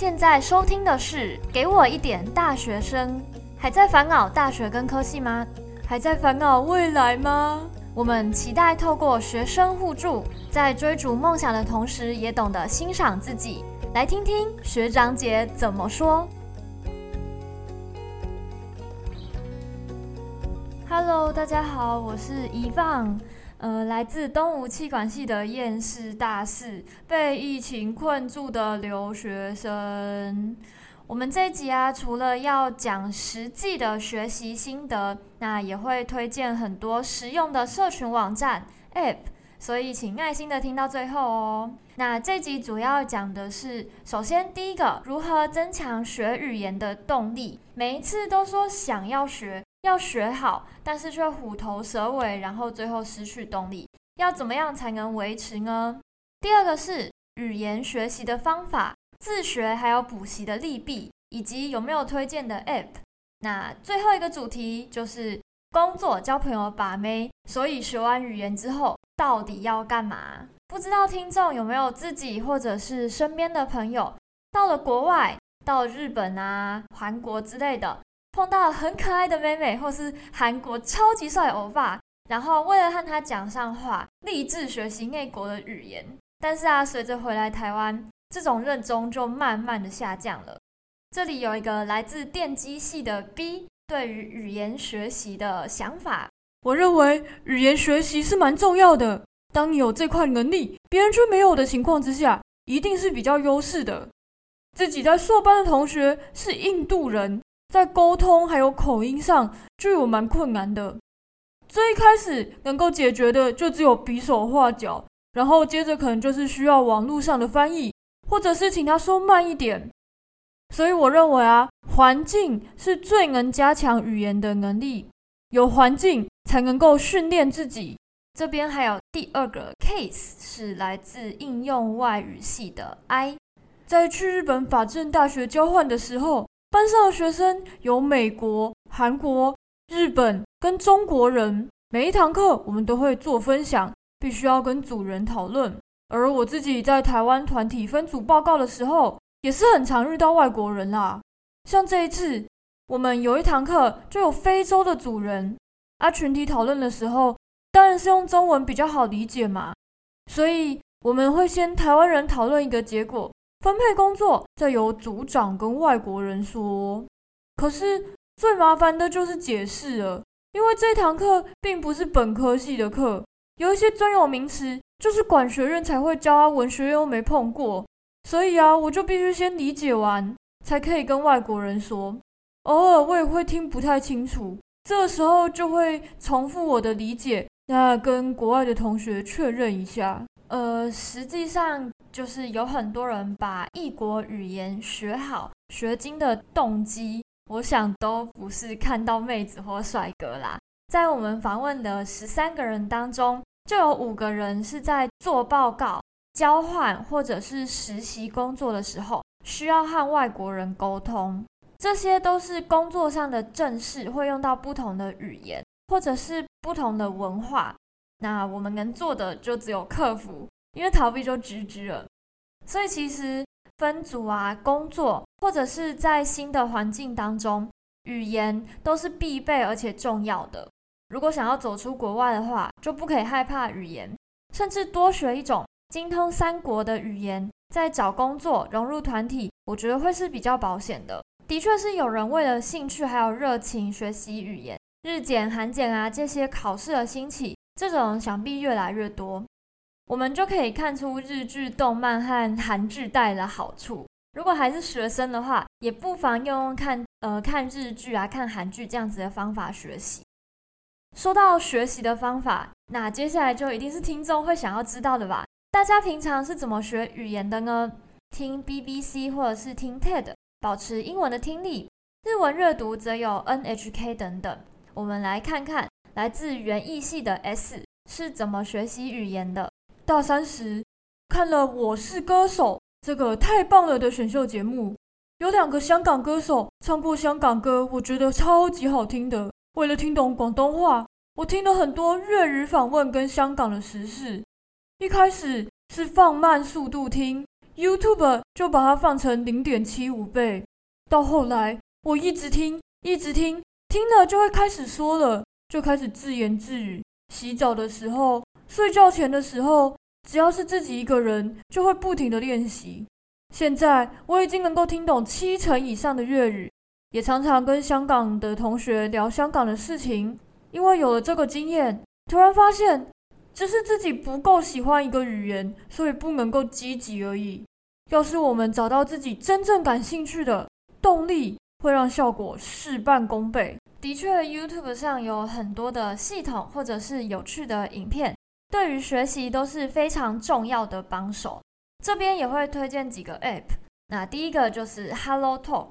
现在收听的是《给我一点大学生》，还在烦恼大学跟科系吗？还在烦恼未来吗？我们期待透过学生互助，在追逐梦想的同时，也懂得欣赏自己。来听听学长姐怎么说。Hello，大家好，我是遗放。呃，来自东吴气管系的厌世大四，被疫情困住的留学生。我们这一集啊，除了要讲实际的学习心得，那也会推荐很多实用的社群网站 App，所以请耐心的听到最后哦。那这集主要讲的是，首先第一个，如何增强学语言的动力。每一次都说想要学。要学好，但是却虎头蛇尾，然后最后失去动力。要怎么样才能维持呢？第二个是语言学习的方法，自学还有补习的利弊，以及有没有推荐的 App。那最后一个主题就是工作、交朋友、把妹。所以学完语言之后，到底要干嘛？不知道听众有没有自己或者是身边的朋友到了国外，到日本啊、韩国之类的。碰到很可爱的妹妹，或是韩国超级帅欧巴，然后为了和他讲上话，立志学习内国的语言。但是啊，随着回来台湾，这种热衷就慢慢的下降了。这里有一个来自电机系的 B 对于语言学习的想法，我认为语言学习是蛮重要的。当你有这块能力，别人却没有的情况之下，一定是比较优势的。自己在硕班的同学是印度人。在沟通还有口音上就有蛮困难的。最一开始能够解决的就只有比手画脚，然后接着可能就是需要网络上的翻译，或者是请他说慢一点。所以我认为啊，环境是最能加强语言的能力，有环境才能够训练自己。这边还有第二个 case 是来自应用外语系的 I，在去日本法政大学交换的时候。班上的学生有美国、韩国、日本跟中国人。每一堂课我们都会做分享，必须要跟组人讨论。而我自己在台湾团体分组报告的时候，也是很常遇到外国人啦。像这一次，我们有一堂课就有非洲的组人，啊，群体讨论的时候当然是用中文比较好理解嘛，所以我们会先台湾人讨论一个结果。分配工作，再由组长跟外国人说。可是最麻烦的就是解释了，因为这堂课并不是本科系的课，有一些专有名词就是管学院才会教啊，文学院又没碰过，所以啊，我就必须先理解完，才可以跟外国人说。偶尔我也会听不太清楚，这个时候就会重复我的理解，那跟国外的同学确认一下。呃，实际上就是有很多人把异国语言学好、学精的动机，我想都不是看到妹子或帅哥啦。在我们访问的十三个人当中，就有五个人是在做报告、交换或者是实习工作的时候需要和外国人沟通，这些都是工作上的正事，会用到不同的语言或者是不同的文化。那我们能做的就只有克服，因为逃避就 GG 了。所以其实分组啊、工作或者是在新的环境当中，语言都是必备而且重要的。如果想要走出国外的话，就不可以害怕语言，甚至多学一种精通三国的语言，在找工作、融入团体，我觉得会是比较保险的。的确是有人为了兴趣还有热情学习语言，日检、韩检啊这些考试的兴起。这种想必越来越多，我们就可以看出日剧、动漫和韩剧带来的好处。如果还是学生的话，也不妨用看，呃，看日剧啊，看韩剧这样子的方法学习。说到学习的方法，那接下来就一定是听众会想要知道的吧？大家平常是怎么学语言的呢？听 BBC 或者是听 TED，保持英文的听力；日文阅读则有 NHK 等等。我们来看看。来自园艺系的 S 是怎么学习语言的？大三时看了《我是歌手》这个太棒了的选秀节目，有两个香港歌手唱过香港歌，我觉得超级好听的。为了听懂广东话，我听了很多粤语访问跟香港的时事。一开始是放慢速度听，YouTube 就把它放成零点七五倍。到后来，我一直听，一直听，听了就会开始说了，就开始自言自语。洗澡的时候，睡觉前的时候，只要是自己一个人，就会不停的练习。现在我已经能够听懂七成以上的粤语，也常常跟香港的同学聊香港的事情。因为有了这个经验，突然发现，只是自己不够喜欢一个语言，所以不能够积极而已。要是我们找到自己真正感兴趣的，动力会让效果事半功倍。的确，YouTube 上有很多的系统或者是有趣的影片，对于学习都是非常重要的帮手。这边也会推荐几个 App。那第一个就是 Hello Talk，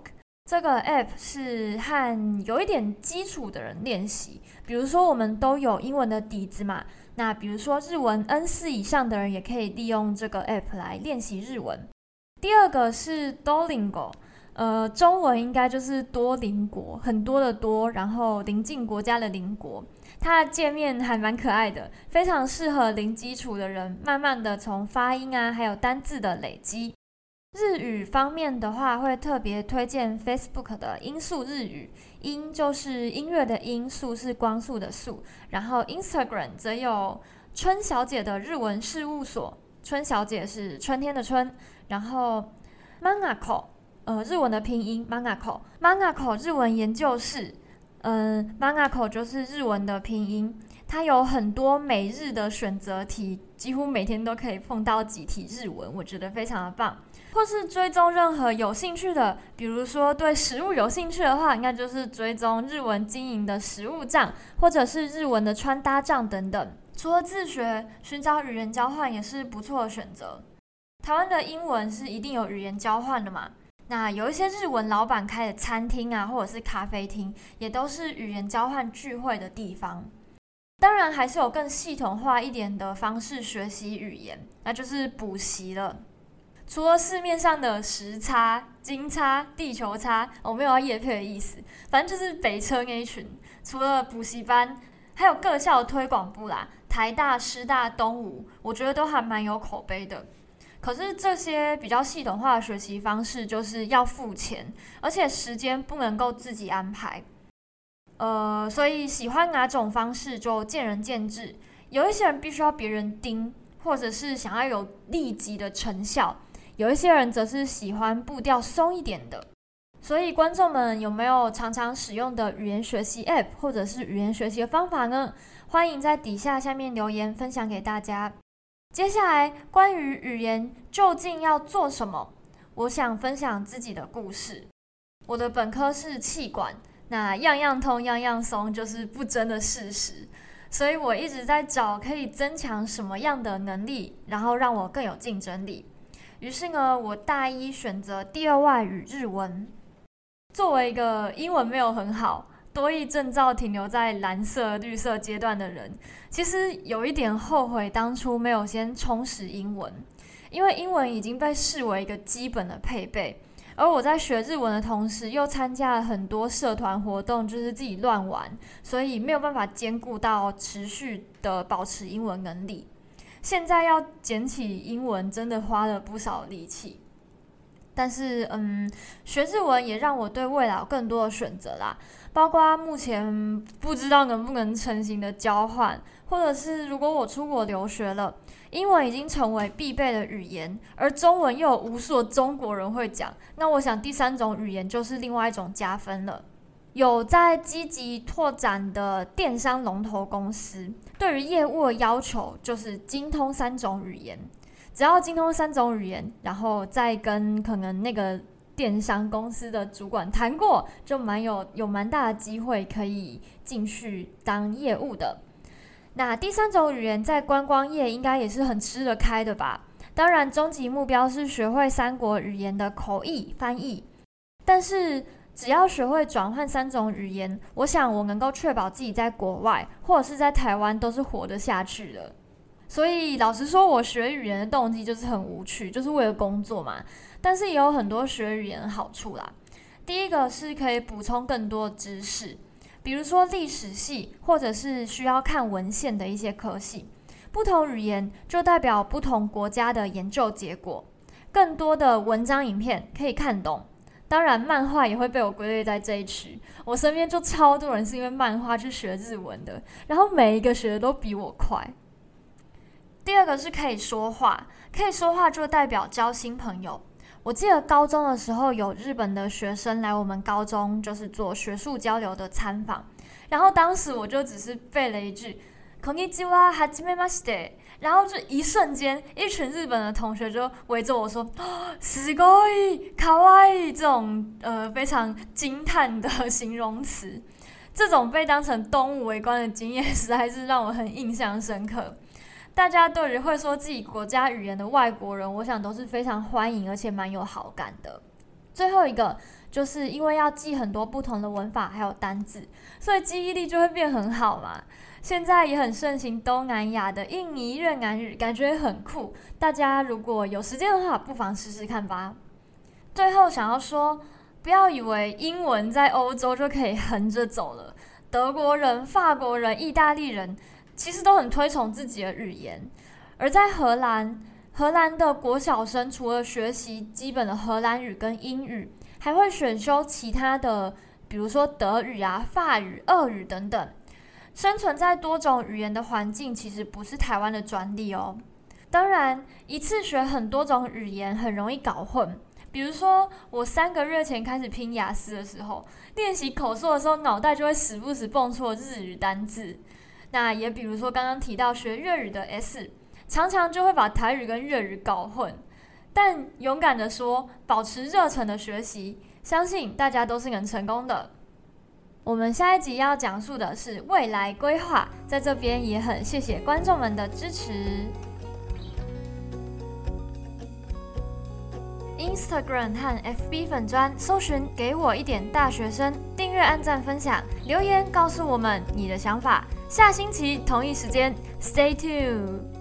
这个 App 是和有一点基础的人练习。比如说，我们都有英文的底子嘛，那比如说日文 N 四以上的人也可以利用这个 App 来练习日文。第二个是 Duolingo。呃，中文应该就是多邻国，很多的多，然后邻近国家的邻国。它的界面还蛮可爱的，非常适合零基础的人，慢慢的从发音啊，还有单字的累积。日语方面的话，会特别推荐 Facebook 的音速日语，音就是音乐的音，速是光速的速。然后 Instagram 则有春小姐的日文事务所，春小姐是春天的春。然后 Manako。呃，日文的拼音 Mangako，Mangako 日文研究室，嗯，Mangako 就是日文的拼音，它有很多每日的选择题，几乎每天都可以碰到几题日文，我觉得非常的棒。或是追踪任何有兴趣的，比如说对食物有兴趣的话，应该就是追踪日文经营的食物账，或者是日文的穿搭账等等。除了自学，寻找语言交换也是不错的选择。台湾的英文是一定有语言交换的嘛？那有一些日文老板开的餐厅啊，或者是咖啡厅，也都是语言交换聚会的地方。当然，还是有更系统化一点的方式学习语言，那就是补习了。除了市面上的时差、金差、地球差，我没有要叶配的意思，反正就是北车那一群。除了补习班，还有各校推广部啦，台大、师大、东吴，我觉得都还蛮有口碑的。可是这些比较系统化的学习方式就是要付钱，而且时间不能够自己安排。呃，所以喜欢哪种方式就见仁见智。有一些人必须要别人盯，或者是想要有立即的成效；有一些人则是喜欢步调松一点的。所以观众们有没有常常使用的语言学习 App 或者是语言学习的方法呢？欢迎在底下下面留言分享给大家。接下来，关于语言究竟要做什么，我想分享自己的故事。我的本科是气管，那样样通样样松就是不争的事实，所以我一直在找可以增强什么样的能力，然后让我更有竞争力。于是呢，我大一选择第二外语日文。作为一个英文没有很好。多益证照停留在蓝色、绿色阶段的人，其实有一点后悔当初没有先充实英文，因为英文已经被视为一个基本的配备。而我在学日文的同时，又参加了很多社团活动，就是自己乱玩，所以没有办法兼顾到持续的保持英文能力。现在要捡起英文，真的花了不少力气。但是，嗯，学日文也让我对未来有更多的选择啦。包括目前不知道能不能成型的交换，或者是如果我出国留学了，英文已经成为必备的语言，而中文又有无数中国人会讲，那我想第三种语言就是另外一种加分了。有在积极拓展的电商龙头公司，对于业务的要求就是精通三种语言，只要精通三种语言，然后再跟可能那个。电商公司的主管谈过，就蛮有有蛮大的机会可以进去当业务的。那第三种语言在观光业应该也是很吃得开的吧？当然，终极目标是学会三国语言的口译翻译。但是只要学会转换三种语言，我想我能够确保自己在国外或者是在台湾都是活得下去的。所以老实说，我学语言的动机就是很无趣，就是为了工作嘛。但是也有很多学语言的好处啦。第一个是可以补充更多知识，比如说历史系或者是需要看文献的一些科系，不同语言就代表不同国家的研究结果。更多的文章、影片可以看懂。当然，漫画也会被我归类在这一区。我身边就超多人是因为漫画去学日文的，然后每一个学的都比我快。第二个是可以说话，可以说话就代表交新朋友。我记得高中的时候有日本的学生来我们高中，就是做学术交流的参访，然后当时我就只是背了一句“こんにちは、はじめまして”，然后就一瞬间，一群日本的同学就围着我说“すごい、かわいい”这种呃非常惊叹的形容词，这种被当成动物围观的经验，实在是让我很印象深刻。 大家对于会说自己国家语言的外国人，我想都是非常欢迎，而且蛮有好感的。最后一个，就是因为要记很多不同的文法还有单字，所以记忆力就会变很好嘛。现在也很盛行东南亚的印尼越南语，感觉很酷。大家如果有时间的话，不妨试试看吧。最后想要说，不要以为英文在欧洲就可以横着走了，德国人、法国人、意大利人。其实都很推崇自己的语言，而在荷兰，荷兰的国小生除了学习基本的荷兰语跟英语，还会选修其他的，比如说德语啊、法语、俄语等等。生存在多种语言的环境，其实不是台湾的专利哦。当然，一次学很多种语言很容易搞混。比如说，我三个月前开始拼雅思的时候，练习口述的时候，脑袋就会时不时蹦出日语单字。那也比如说刚刚提到学粤语的 S，常常就会把台语跟粤语搞混。但勇敢的说，保持热忱的学习，相信大家都是能成功的。我们下一集要讲述的是未来规划，在这边也很谢谢观众们的支持。Instagram 和 FB 粉砖搜寻“给我一点大学生”，订阅、按赞、分享、留言，告诉我们你的想法。下星期同一时间，Stay tuned。